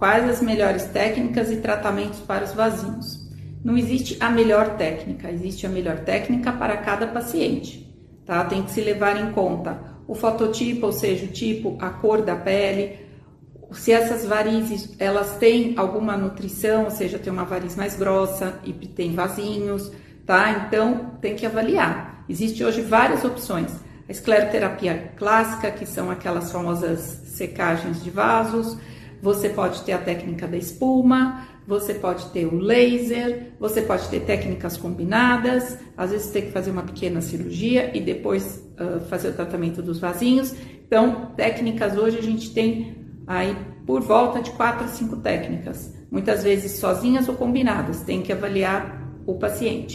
quais as melhores técnicas e tratamentos para os vasinhos. Não existe a melhor técnica, existe a melhor técnica para cada paciente, tá? Tem que se levar em conta o fototipo, ou seja, o tipo, a cor da pele, se essas varizes elas têm alguma nutrição, ou seja, tem uma variz mais grossa e tem vasinhos, tá? Então tem que avaliar. Existe hoje várias opções. A escleroterapia clássica, que são aquelas famosas secagens de vasos, você pode ter a técnica da espuma, você pode ter o laser, você pode ter técnicas combinadas, às vezes tem que fazer uma pequena cirurgia e depois uh, fazer o tratamento dos vasinhos. Então, técnicas hoje a gente tem aí por volta de quatro a cinco técnicas, muitas vezes sozinhas ou combinadas, tem que avaliar o paciente.